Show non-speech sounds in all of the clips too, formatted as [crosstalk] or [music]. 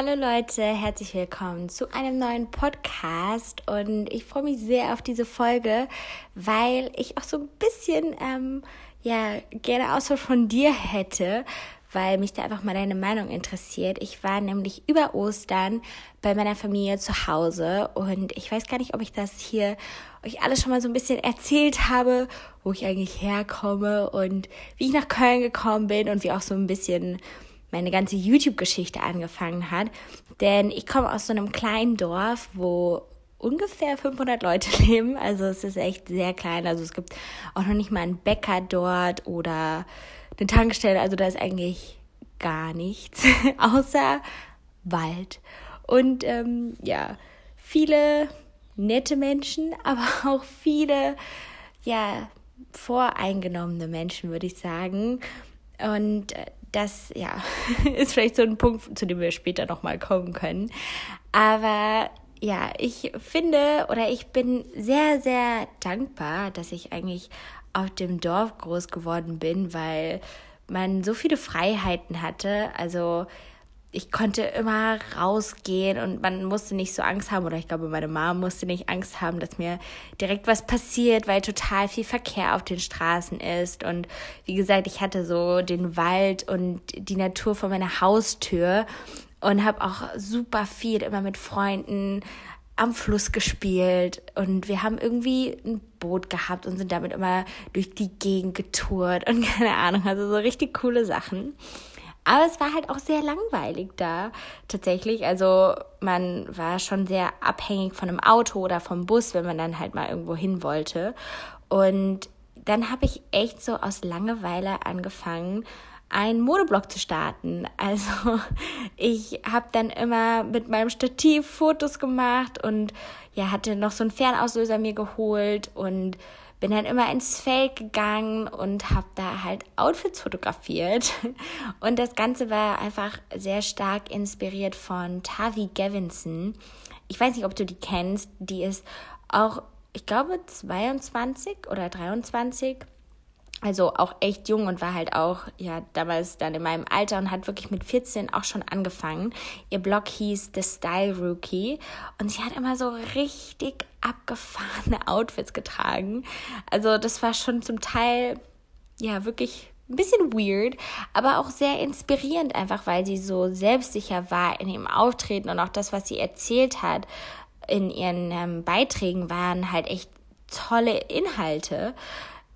Hallo Leute, herzlich willkommen zu einem neuen Podcast und ich freue mich sehr auf diese Folge, weil ich auch so ein bisschen ähm, ja gerne Austausch von dir hätte, weil mich da einfach mal deine Meinung interessiert. Ich war nämlich über Ostern bei meiner Familie zu Hause und ich weiß gar nicht, ob ich das hier euch alles schon mal so ein bisschen erzählt habe, wo ich eigentlich herkomme und wie ich nach Köln gekommen bin und wie auch so ein bisschen meine ganze YouTube-Geschichte angefangen hat. Denn ich komme aus so einem kleinen Dorf, wo ungefähr 500 Leute [laughs] leben. Also es ist echt sehr klein. Also es gibt auch noch nicht mal einen Bäcker dort oder eine Tankstelle. Also da ist eigentlich gar nichts [laughs] außer Wald. Und ähm, ja, viele nette Menschen, [laughs] aber auch viele, ja, voreingenommene Menschen, würde ich sagen. Und äh, das ja [laughs] ist vielleicht so ein Punkt, zu dem wir später nochmal kommen können. Aber ja, ich finde oder ich bin sehr, sehr dankbar, dass ich eigentlich auf dem Dorf groß geworden bin, weil man so viele Freiheiten hatte. Also ich konnte immer rausgehen und man musste nicht so Angst haben, oder ich glaube, meine Mom musste nicht Angst haben, dass mir direkt was passiert, weil total viel Verkehr auf den Straßen ist. Und wie gesagt, ich hatte so den Wald und die Natur vor meiner Haustür und habe auch super viel immer mit Freunden am Fluss gespielt und wir haben irgendwie ein Boot gehabt und sind damit immer durch die Gegend getourt und [laughs] keine Ahnung, also so richtig coole Sachen. Aber es war halt auch sehr langweilig da tatsächlich. Also man war schon sehr abhängig von einem Auto oder vom Bus, wenn man dann halt mal irgendwo hin wollte. Und dann habe ich echt so aus Langeweile angefangen, einen Modeblog zu starten. Also [laughs] ich habe dann immer mit meinem Stativ Fotos gemacht und ja, hatte noch so einen Fernauslöser mir geholt und bin dann immer ins Feld gegangen und habe da halt Outfits fotografiert. [laughs] Und das Ganze war einfach sehr stark inspiriert von Tavi Gavinson. Ich weiß nicht, ob du die kennst. Die ist auch, ich glaube, 22 oder 23 also auch echt jung und war halt auch ja damals dann in meinem Alter und hat wirklich mit 14 auch schon angefangen. Ihr Blog hieß The Style Rookie und sie hat immer so richtig abgefahrene [laughs] Outfits getragen. Also das war schon zum Teil ja wirklich ein bisschen weird, aber auch sehr inspirierend einfach, weil sie so selbstsicher war in ihrem Auftreten und auch das, was sie erzählt hat in ihren ähm, Beiträgen waren halt echt tolle Inhalte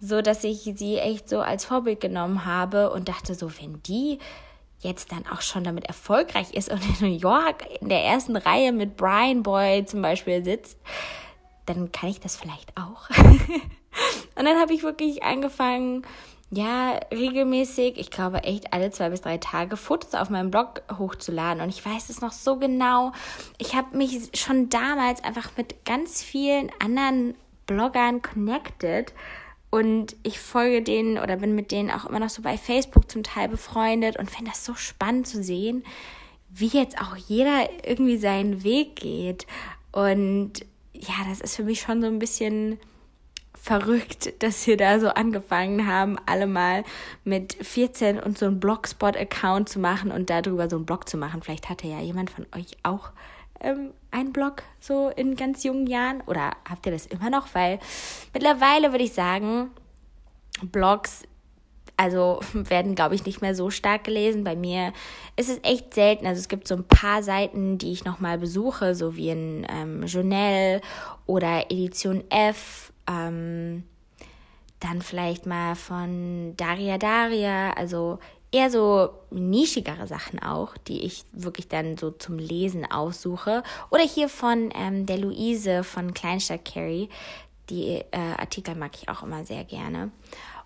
so dass ich sie echt so als Vorbild genommen habe und dachte so, wenn die jetzt dann auch schon damit erfolgreich ist und in New York in der ersten Reihe mit Brian Boy zum Beispiel sitzt, dann kann ich das vielleicht auch. [laughs] und dann habe ich wirklich angefangen, ja, regelmäßig, ich glaube echt alle zwei bis drei Tage Fotos auf meinem Blog hochzuladen. Und ich weiß es noch so genau. Ich habe mich schon damals einfach mit ganz vielen anderen Bloggern connected und ich folge denen oder bin mit denen auch immer noch so bei Facebook zum Teil befreundet und finde das so spannend zu sehen, wie jetzt auch jeder irgendwie seinen Weg geht. Und ja, das ist für mich schon so ein bisschen verrückt, dass wir da so angefangen haben, alle mal mit 14 und so einen Blogspot-Account zu machen und darüber so einen Blog zu machen. Vielleicht hatte ja jemand von euch auch ähm, einen Blog so in ganz jungen Jahren? Oder habt ihr das immer noch? Weil mittlerweile würde ich sagen, Blogs also [laughs] werden, glaube ich, nicht mehr so stark gelesen. Bei mir ist es echt selten. Also es gibt so ein paar Seiten, die ich nochmal besuche, so wie in ähm, Journal oder Edition F. Ähm, dann vielleicht mal von Daria Daria. Also eher so nischigere Sachen auch, die ich wirklich dann so zum Lesen aussuche. Oder hier von ähm, der Luise von Kleinstadt Carrie. Die äh, Artikel mag ich auch immer sehr gerne.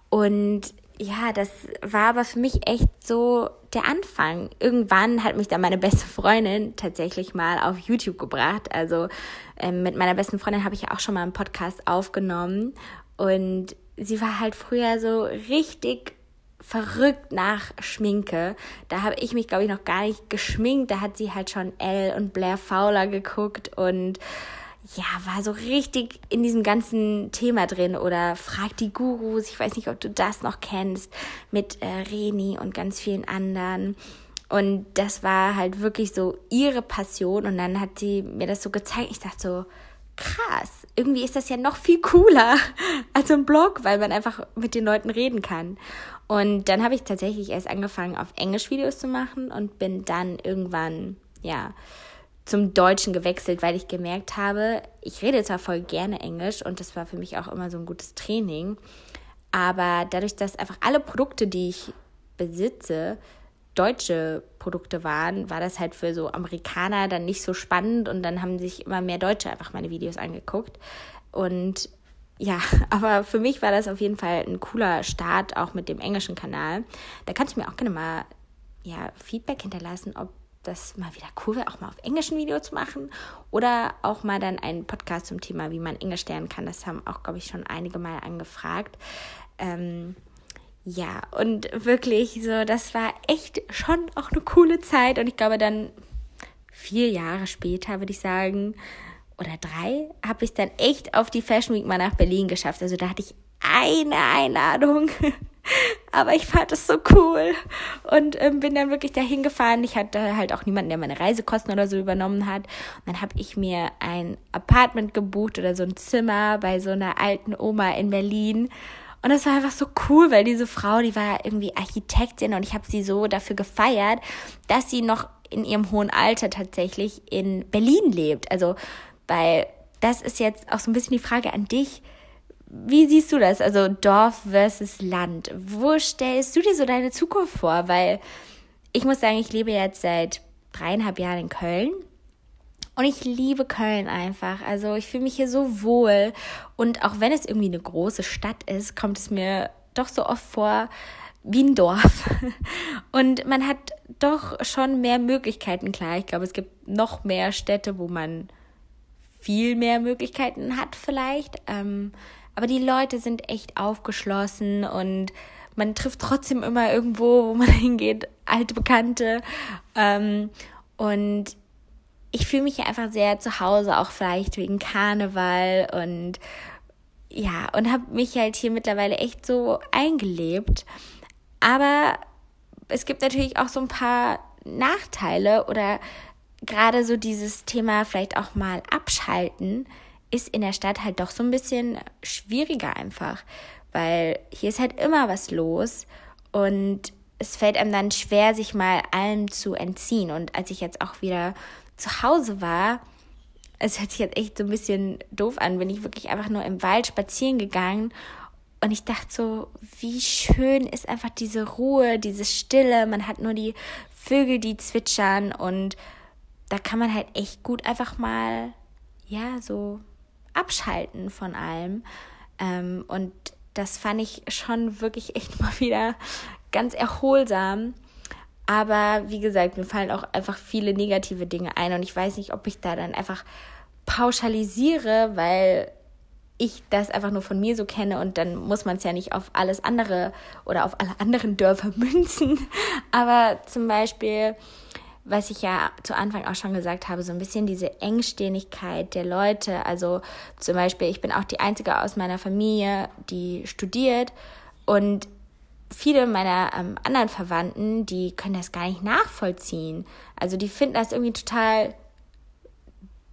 Und ja, das war aber für mich echt so der Anfang. Irgendwann hat mich dann meine beste Freundin tatsächlich mal auf YouTube gebracht. Also ähm, mit meiner besten Freundin habe ich ja auch schon mal einen Podcast aufgenommen. Und sie war halt früher so richtig verrückt nach Schminke. Da habe ich mich, glaube ich, noch gar nicht geschminkt. Da hat sie halt schon Elle und Blair Fowler geguckt und ja, war so richtig in diesem ganzen Thema drin oder Frag die Gurus, ich weiß nicht, ob du das noch kennst, mit äh, Reni und ganz vielen anderen. Und das war halt wirklich so ihre Passion. Und dann hat sie mir das so gezeigt. Ich dachte so, krass, irgendwie ist das ja noch viel cooler [laughs] als ein Blog, weil man einfach mit den Leuten reden kann. Und dann habe ich tatsächlich erst angefangen, auf Englisch Videos zu machen und bin dann irgendwann, ja, zum Deutschen gewechselt, weil ich gemerkt habe, ich rede zwar voll gerne Englisch und das war für mich auch immer so ein gutes Training, aber dadurch, dass einfach alle Produkte, die ich besitze, deutsche Produkte waren, war das halt für so Amerikaner dann nicht so spannend und dann haben sich immer mehr Deutsche einfach meine Videos angeguckt. Und ja, [laughs] aber für mich war das auf jeden Fall ein cooler Start, auch mit dem englischen Kanal. Da kannst du mir auch gerne mal ja, Feedback hinterlassen, ob das mal wieder cool wäre, auch mal auf Englisch ein Video zu machen oder auch mal dann einen Podcast zum Thema, wie man Englisch lernen kann. Das haben auch, glaube ich, schon einige Mal angefragt. Ähm, ja, und wirklich so, das war echt schon auch eine coole Zeit. Und ich glaube, dann vier Jahre später, würde ich sagen, oder drei, habe ich dann echt auf die Fashion Week mal nach Berlin geschafft. Also da hatte ich eine Einladung. [laughs] Aber ich fand es so cool und ähm, bin dann wirklich dahin gefahren. Ich hatte halt auch niemanden, der meine Reisekosten oder so übernommen hat. Und dann habe ich mir ein Apartment gebucht oder so ein Zimmer bei so einer alten Oma in Berlin. Und das war einfach so cool, weil diese Frau, die war irgendwie Architektin und ich habe sie so dafür gefeiert, dass sie noch in ihrem hohen Alter tatsächlich in Berlin lebt. Also, weil das ist jetzt auch so ein bisschen die Frage an dich. Wie siehst du das? Also Dorf versus Land. Wo stellst du dir so deine Zukunft vor? Weil ich muss sagen, ich lebe jetzt seit dreieinhalb Jahren in Köln und ich liebe Köln einfach. Also ich fühle mich hier so wohl. Und auch wenn es irgendwie eine große Stadt ist, kommt es mir doch so oft vor wie ein Dorf. [laughs] Und man hat doch schon mehr Möglichkeiten. Klar, ich glaube, es gibt noch mehr Städte, wo man viel mehr Möglichkeiten hat vielleicht. Ähm, aber die Leute sind echt aufgeschlossen und man trifft trotzdem immer irgendwo, wo man [laughs] hingeht, alte Bekannte. Ähm, und ich fühle mich einfach sehr zu Hause, auch vielleicht wegen Karneval und ja, und habe mich halt hier mittlerweile echt so eingelebt. Aber es gibt natürlich auch so ein paar Nachteile oder gerade so dieses Thema vielleicht auch mal abschalten ist in der Stadt halt doch so ein bisschen schwieriger einfach, weil hier ist halt immer was los und es fällt einem dann schwer, sich mal allem zu entziehen. Und als ich jetzt auch wieder zu Hause war, es hört sich jetzt echt so ein bisschen doof an, bin ich wirklich einfach nur im Wald spazieren gegangen und ich dachte so, wie schön ist einfach diese Ruhe, diese Stille. Man hat nur die Vögel, die zwitschern und da kann man halt echt gut einfach mal, ja, so abschalten von allem. Ähm, und das fand ich schon wirklich echt [laughs] mal wieder ganz erholsam. Aber wie gesagt, mir fallen auch einfach viele negative Dinge ein und ich weiß nicht, ob ich da dann einfach pauschalisiere, weil ich das einfach nur von mir so kenne und dann muss man es ja nicht auf alles andere oder auf alle anderen Dörfer [laughs] münzen. Aber zum Beispiel, was ich ja zu Anfang auch schon gesagt habe, so ein bisschen diese Engständigkeit der Leute. Also zum Beispiel, ich bin auch die Einzige aus meiner Familie, die studiert und viele meiner ähm, anderen Verwandten, die können das gar nicht nachvollziehen. Also die finden das irgendwie total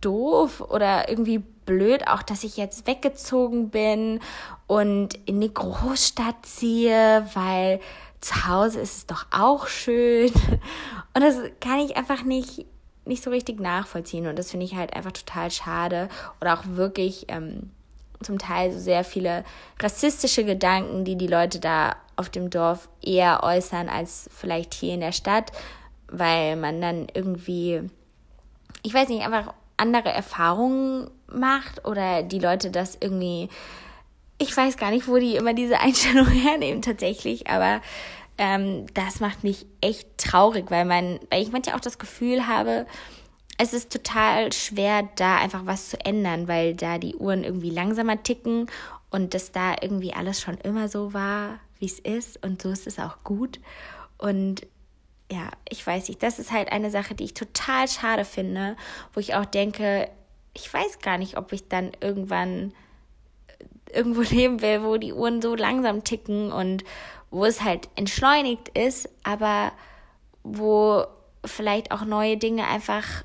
doof oder irgendwie blöd, auch dass ich jetzt weggezogen bin und in die Großstadt ziehe, weil zu Hause ist es doch auch schön. Und das kann ich einfach nicht, nicht so richtig nachvollziehen. Und das finde ich halt einfach total schade. Oder auch wirklich ähm, zum Teil so sehr viele rassistische Gedanken, die die Leute da auf dem Dorf eher äußern als vielleicht hier in der Stadt, weil man dann irgendwie, ich weiß nicht, einfach andere Erfahrungen macht oder die Leute das irgendwie, ich weiß gar nicht, wo die immer diese Einstellung [laughs] hernehmen tatsächlich, aber ähm, das macht mich echt traurig, weil man, weil ich manchmal auch das Gefühl habe, es ist total schwer, da einfach was zu ändern, weil da die Uhren irgendwie langsamer ticken und dass da irgendwie alles schon immer so war, wie es ist und so ist es auch gut. Und ja, ich weiß nicht, das ist halt eine Sache, die ich total schade finde, wo ich auch denke, ich weiß gar nicht, ob ich dann irgendwann irgendwo [laughs] leben will, wo die Uhren so langsam ticken und wo es halt entschleunigt ist, aber wo vielleicht auch neue Dinge einfach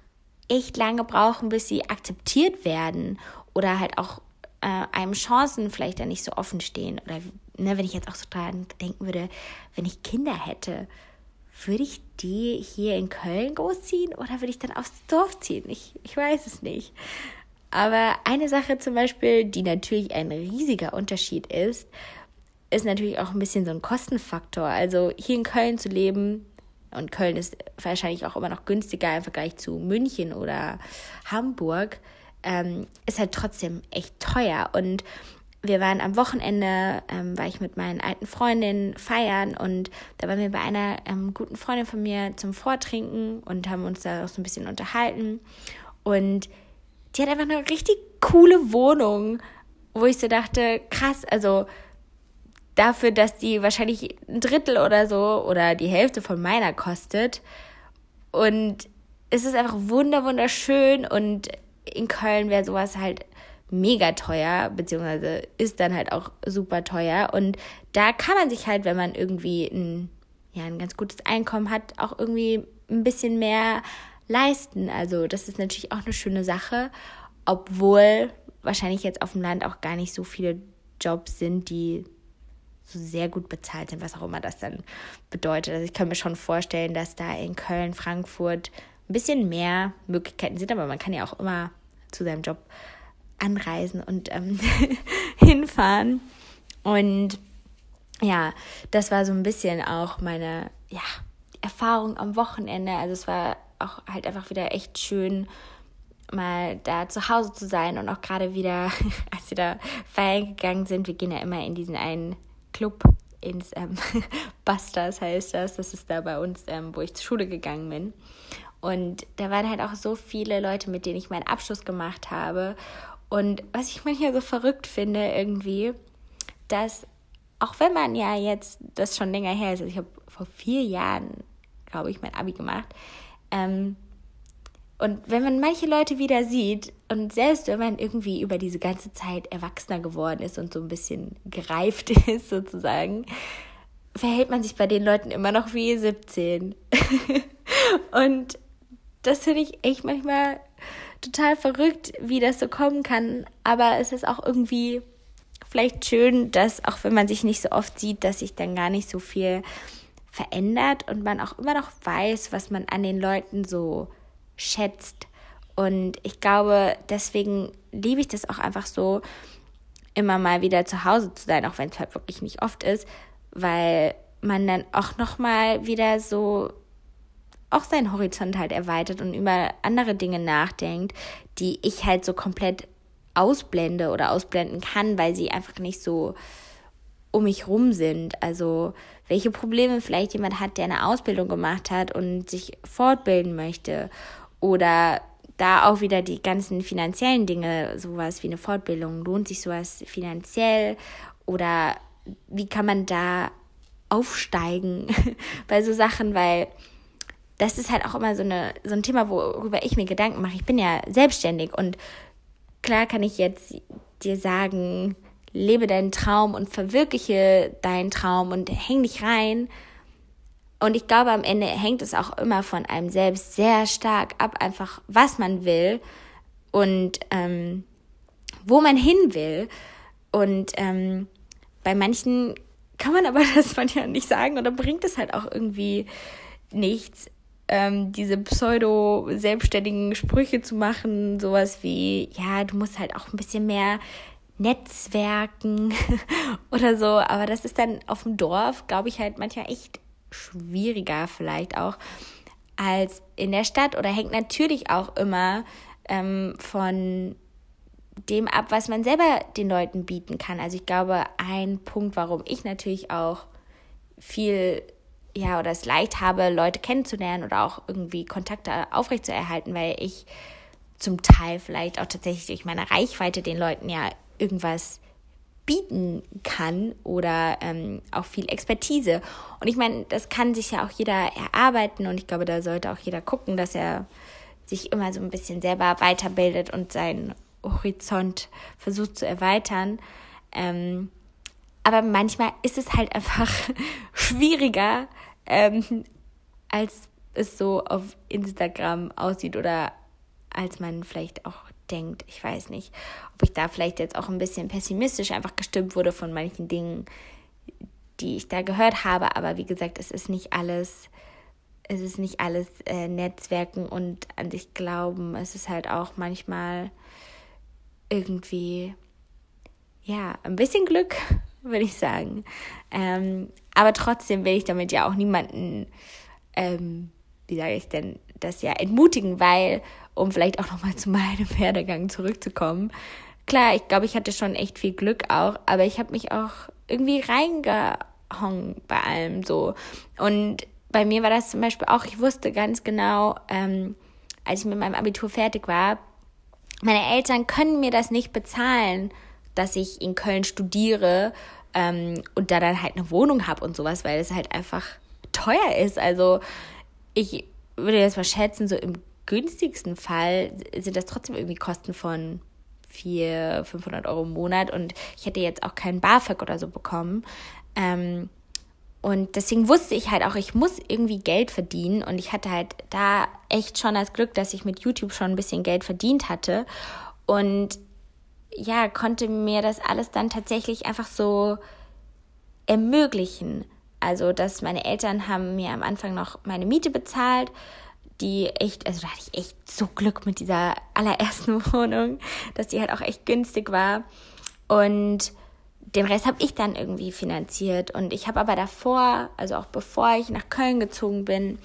echt lange brauchen, bis sie akzeptiert werden oder halt auch äh, einem Chancen vielleicht dann nicht so offen stehen. Oder ne, wenn ich jetzt auch so dran denken würde, wenn ich Kinder hätte, würde ich die hier in Köln großziehen oder würde ich dann aufs Dorf ziehen? Ich, ich weiß es nicht. Aber eine Sache zum Beispiel, die natürlich ein riesiger Unterschied ist, ist natürlich auch ein bisschen so ein Kostenfaktor. Also hier in Köln zu leben, und Köln ist wahrscheinlich auch immer noch günstiger im Vergleich zu München oder Hamburg, ähm, ist halt trotzdem echt teuer. Und wir waren am Wochenende, ähm, war ich mit meinen alten Freundinnen feiern und da waren wir bei einer ähm, guten Freundin von mir zum Vortrinken und haben uns da auch so ein bisschen unterhalten. Und die hat einfach eine richtig coole Wohnung, wo ich so dachte, krass, also dafür, dass die wahrscheinlich ein Drittel oder so oder die Hälfte von meiner kostet. Und es ist einfach wunder wunderschön und in Köln wäre sowas halt mega teuer, beziehungsweise ist dann halt auch super teuer. Und da kann man sich halt, wenn man irgendwie ein, ja, ein ganz gutes Einkommen hat, auch irgendwie ein bisschen mehr leisten. Also das ist natürlich auch eine schöne Sache, obwohl wahrscheinlich jetzt auf dem Land auch gar nicht so viele Jobs sind, die so sehr gut bezahlt sind, was auch immer das dann bedeutet. Also ich kann mir schon vorstellen, dass da in Köln, Frankfurt ein bisschen mehr Möglichkeiten sind, aber man kann ja auch immer zu seinem Job anreisen und ähm, [laughs] hinfahren. Und ja, das war so ein bisschen auch meine ja, Erfahrung am Wochenende. Also es war auch halt einfach wieder echt schön, mal da zu Hause zu sein und auch gerade wieder, [laughs] als wir da feiern gegangen sind, wir gehen ja immer in diesen einen Club ins ähm, [laughs] Busters heißt das. Das ist da bei uns, ähm, wo ich zur Schule gegangen bin. Und da waren halt auch so viele Leute, mit denen ich meinen Abschluss gemacht habe. Und was ich manchmal so verrückt finde, irgendwie, dass auch wenn man ja jetzt das schon länger her ist, also ich habe vor vier Jahren, glaube ich, mein Abi gemacht, ähm, und wenn man manche Leute wieder sieht und selbst wenn man irgendwie über diese ganze Zeit erwachsener geworden ist und so ein bisschen gereift [laughs] ist sozusagen, verhält man sich bei den Leuten immer noch wie 17. [laughs] und das finde ich echt manchmal total verrückt, wie das so kommen kann. Aber es ist auch irgendwie vielleicht schön, dass auch wenn man sich nicht so oft sieht, dass sich dann gar nicht so viel verändert und man auch immer noch weiß, was man an den Leuten so schätzt. Und ich glaube, deswegen liebe ich das auch einfach so, immer mal wieder zu Hause zu sein, auch wenn es halt wirklich nicht oft ist, weil man dann auch noch mal wieder so auch seinen Horizont halt erweitert und über andere Dinge nachdenkt, die ich halt so komplett ausblende oder ausblenden kann, weil sie einfach nicht so um mich rum sind. Also welche Probleme vielleicht jemand hat, der eine Ausbildung gemacht hat und sich fortbilden möchte oder da auch wieder die ganzen finanziellen Dinge, sowas wie eine Fortbildung, lohnt sich sowas finanziell oder wie kann man da aufsteigen [laughs] bei so Sachen, weil das ist halt auch immer so, eine, so ein Thema, worüber ich mir Gedanken mache. Ich bin ja selbstständig und klar kann ich jetzt dir sagen, lebe deinen Traum und verwirkliche deinen Traum und häng dich rein. Und ich glaube, am Ende hängt es auch immer von einem selbst sehr stark ab, einfach was man will und ähm, wo man hin will. Und ähm, bei manchen kann man aber [laughs] das manchmal nicht sagen oder bringt es halt auch irgendwie nichts, ähm, diese pseudo-selbstständigen Sprüche zu machen, sowas wie, ja, du musst halt auch ein bisschen mehr Netzwerken [laughs] oder so. Aber das ist dann auf dem Dorf, glaube ich, halt manchmal echt schwieriger vielleicht auch als in der Stadt oder hängt natürlich auch immer ähm, von dem ab, was man selber den Leuten bieten kann. Also ich glaube, ein Punkt, warum ich natürlich auch viel ja oder es leicht habe, Leute kennenzulernen oder auch irgendwie Kontakte aufrechtzuerhalten, weil ich zum Teil vielleicht auch tatsächlich durch meine Reichweite den Leuten ja irgendwas bieten kann oder ähm, auch viel Expertise. Und ich meine, das kann sich ja auch jeder erarbeiten und ich glaube, da sollte auch jeder gucken, dass er sich immer so ein bisschen selber weiterbildet und seinen Horizont versucht zu erweitern. Ähm, aber manchmal ist es halt einfach [laughs] schwieriger, ähm, als es so auf Instagram aussieht oder als man vielleicht auch denkt. Ich weiß nicht, ob ich da vielleicht jetzt auch ein bisschen pessimistisch einfach gestimmt wurde von manchen Dingen, die ich da gehört habe. Aber wie gesagt, es ist nicht alles, es ist nicht alles äh, Netzwerken und an sich glauben. Es ist halt auch manchmal irgendwie, ja, ein bisschen Glück, [laughs] würde ich sagen. Ähm, aber trotzdem will ich damit ja auch niemanden, ähm, wie sage ich denn, das ja entmutigen, weil, um vielleicht auch nochmal zu meinem [laughs] Werdegang zurückzukommen, klar, ich glaube, ich hatte schon echt viel Glück auch, aber ich habe mich auch irgendwie reingehangen bei allem so. Und bei mir war das zum Beispiel auch, ich wusste ganz genau, ähm, als ich mit meinem Abitur fertig war, meine Eltern können mir das nicht bezahlen, dass ich in Köln studiere ähm, und da dann halt eine Wohnung habe und sowas, weil es halt einfach teuer ist. Also ich würde jetzt mal schätzen, so im günstigsten Fall sind das trotzdem irgendwie Kosten von 400, 500 Euro im Monat und ich hätte jetzt auch keinen BAföG oder so bekommen. Ähm, und deswegen wusste ich halt auch, ich muss irgendwie Geld verdienen. Und ich hatte halt da echt schon das Glück, dass ich mit YouTube schon ein bisschen Geld verdient hatte. Und ja, konnte mir das alles dann tatsächlich einfach so ermöglichen. Also, dass meine Eltern haben mir am Anfang noch meine Miete bezahlt, die echt, also da hatte ich echt so Glück mit dieser allerersten [laughs] Wohnung, dass die halt auch echt günstig war. Und den Rest habe ich dann irgendwie finanziert. Und ich habe aber davor, also auch bevor ich nach Köln gezogen bin,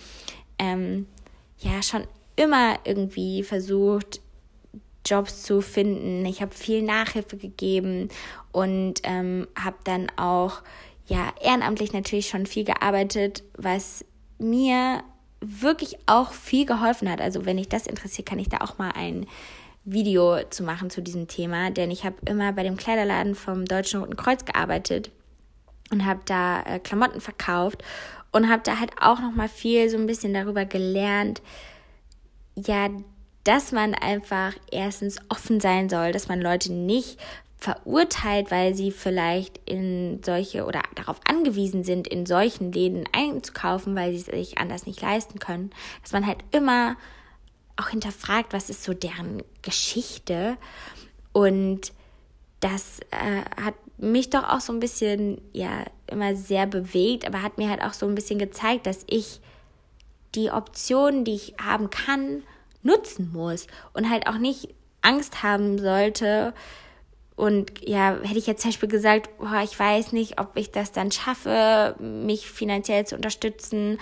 ähm, ja schon immer irgendwie versucht, Jobs zu finden. Ich habe viel Nachhilfe gegeben und ähm, habe dann auch ja ehrenamtlich natürlich schon viel gearbeitet, was mir wirklich auch viel geholfen hat. Also wenn dich das interessiert, kann ich da auch mal ein Video zu machen zu diesem Thema, denn ich habe immer bei dem Kleiderladen vom Deutschen Roten Kreuz gearbeitet und habe da äh, Klamotten verkauft und habe da halt auch noch mal viel so ein bisschen darüber gelernt, ja, dass man einfach erstens offen sein soll, dass man Leute nicht verurteilt, weil sie vielleicht in solche oder darauf angewiesen sind, in solchen Läden einzukaufen, weil sie es sich anders nicht leisten können, dass man halt immer auch hinterfragt, was ist so deren Geschichte. Und das äh, hat mich doch auch so ein bisschen, ja, immer sehr bewegt, aber hat mir halt auch so ein bisschen gezeigt, dass ich die Optionen, die ich haben kann, nutzen muss und halt auch nicht Angst haben sollte. Und ja, hätte ich jetzt zum Beispiel gesagt, boah, ich weiß nicht, ob ich das dann schaffe, mich finanziell zu unterstützen.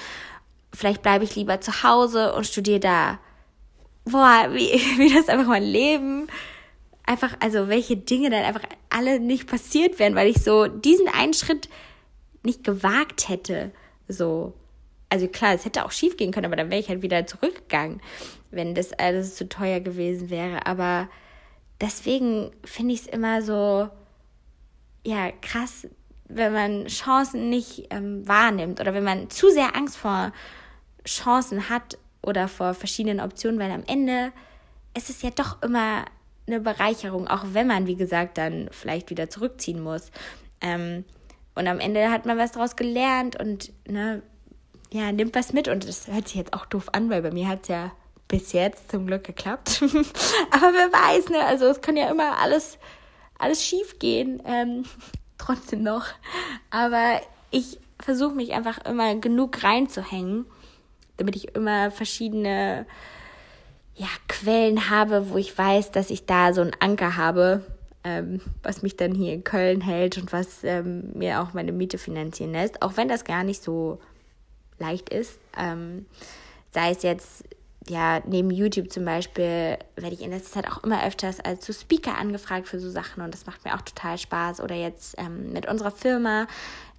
Vielleicht bleibe ich lieber zu Hause und studiere da boah, wie, [laughs] wie das einfach mein Leben einfach, also welche Dinge dann einfach alle nicht passiert wären, weil ich so diesen einen Schritt nicht gewagt hätte. So. Also klar, es hätte auch schief gehen können, aber dann wäre ich halt wieder zurückgegangen, wenn das alles zu teuer gewesen wäre. Aber deswegen finde ich es immer so, ja, krass, wenn man Chancen nicht ähm, wahrnimmt oder wenn man zu sehr Angst vor Chancen hat oder vor verschiedenen Optionen, weil am Ende ist es ja doch immer eine Bereicherung, auch wenn man, wie gesagt, dann vielleicht wieder zurückziehen muss. Ähm, und am Ende hat man was daraus gelernt und ne, ja, nimmt was mit. Und das hört sich jetzt auch doof an, weil bei mir hat es ja bis jetzt zum Glück geklappt. [laughs] Aber wer weiß, ne? Also es kann ja immer alles, alles schief gehen. Ähm, [laughs] trotzdem noch. Aber ich versuche mich einfach immer genug reinzuhängen damit ich immer verschiedene ja, Quellen habe, wo ich weiß, dass ich da so einen Anker habe, ähm, was mich dann hier in Köln hält und was ähm, mir auch meine Miete finanzieren lässt, auch wenn das gar nicht so leicht ist. Ähm, sei es jetzt, ja, neben YouTube zum Beispiel, werde ich in letzter Zeit auch immer öfters als zu Speaker angefragt für so Sachen und das macht mir auch total Spaß. Oder jetzt ähm, mit unserer Firma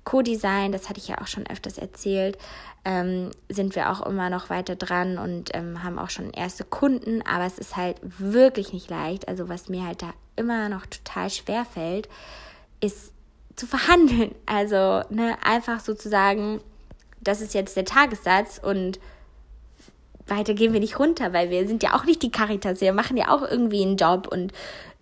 Co-Design, das hatte ich ja auch schon öfters erzählt, ähm, sind wir auch immer noch weiter dran und ähm, haben auch schon erste Kunden, aber es ist halt wirklich nicht leicht. Also was mir halt da immer noch total schwer fällt, ist zu verhandeln. Also ne, einfach sozusagen, das ist jetzt der Tagessatz und weiter gehen wir nicht runter, weil wir sind ja auch nicht die Caritas, wir machen ja auch irgendwie einen Job und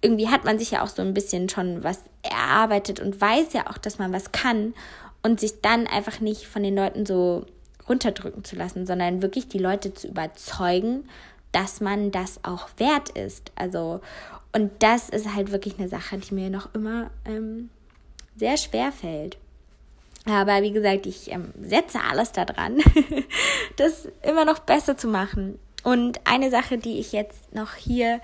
irgendwie hat man sich ja auch so ein bisschen schon was erarbeitet und weiß ja auch, dass man was kann und sich dann einfach nicht von den Leuten so runterdrücken zu lassen, sondern wirklich die Leute zu überzeugen, dass man das auch wert ist. Also, und das ist halt wirklich eine Sache, die mir noch immer ähm, sehr schwer fällt. Aber wie gesagt, ich ähm, setze alles daran, [laughs] das immer noch besser zu machen. Und eine Sache, die ich jetzt noch hier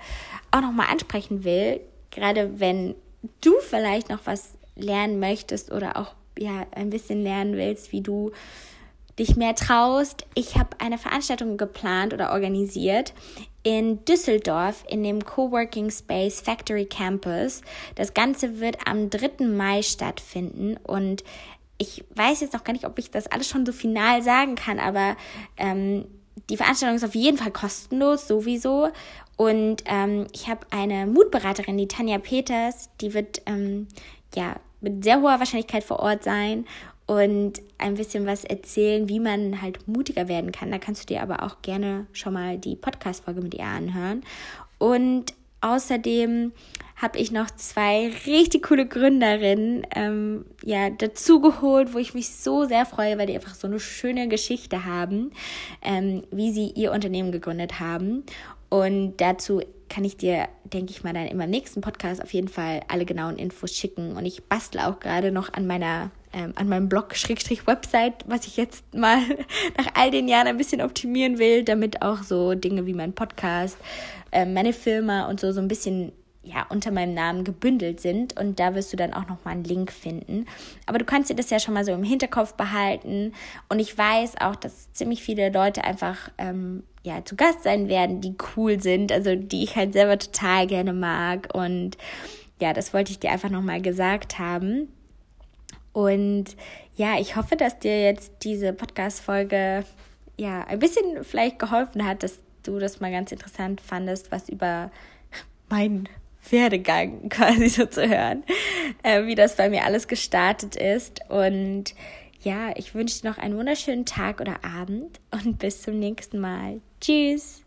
auch noch mal ansprechen will, gerade wenn du vielleicht noch was lernen möchtest oder auch ja ein bisschen lernen willst, wie du dich mehr traust. Ich habe eine Veranstaltung geplant oder organisiert in Düsseldorf in dem Coworking Space Factory Campus. Das Ganze wird am 3. Mai stattfinden und ich weiß jetzt noch gar nicht, ob ich das alles schon so final sagen kann, aber ähm, die Veranstaltung ist auf jeden Fall kostenlos, sowieso. Und ähm, ich habe eine Mutberaterin, die Tanja Peters, die wird ähm, ja mit sehr hoher Wahrscheinlichkeit vor Ort sein und ein bisschen was erzählen, wie man halt mutiger werden kann. Da kannst du dir aber auch gerne schon mal die Podcast-Folge mit ihr anhören. Und außerdem habe ich noch zwei richtig coole Gründerinnen ähm, ja, dazugeholt, wo ich mich so sehr freue, weil die einfach so eine schöne Geschichte haben, ähm, wie sie ihr Unternehmen gegründet haben. Und dazu kann ich dir, denke ich mal, dann im nächsten Podcast auf jeden Fall alle genauen Infos schicken. Und ich bastle auch gerade noch an meiner, ähm, an meinem Blog Schrägstrich Website, was ich jetzt mal [laughs] nach all den Jahren ein bisschen optimieren will, damit auch so Dinge wie mein Podcast, äh, meine Firma und so so ein bisschen ja, unter meinem Namen gebündelt sind und da wirst du dann auch nochmal einen Link finden. Aber du kannst dir das ja schon mal so im Hinterkopf behalten und ich weiß auch, dass ziemlich viele Leute einfach ähm, ja, zu Gast sein werden, die cool sind, also die ich halt selber total gerne mag und ja, das wollte ich dir einfach nochmal gesagt haben. Und ja, ich hoffe, dass dir jetzt diese Podcast-Folge ja ein bisschen vielleicht geholfen hat, dass du das mal ganz interessant fandest, was über mein Werdegang [laughs] quasi so zu hören, äh, wie das bei mir alles gestartet ist. Und ja, ich wünsche dir noch einen wunderschönen Tag oder Abend und bis zum nächsten Mal. Tschüss.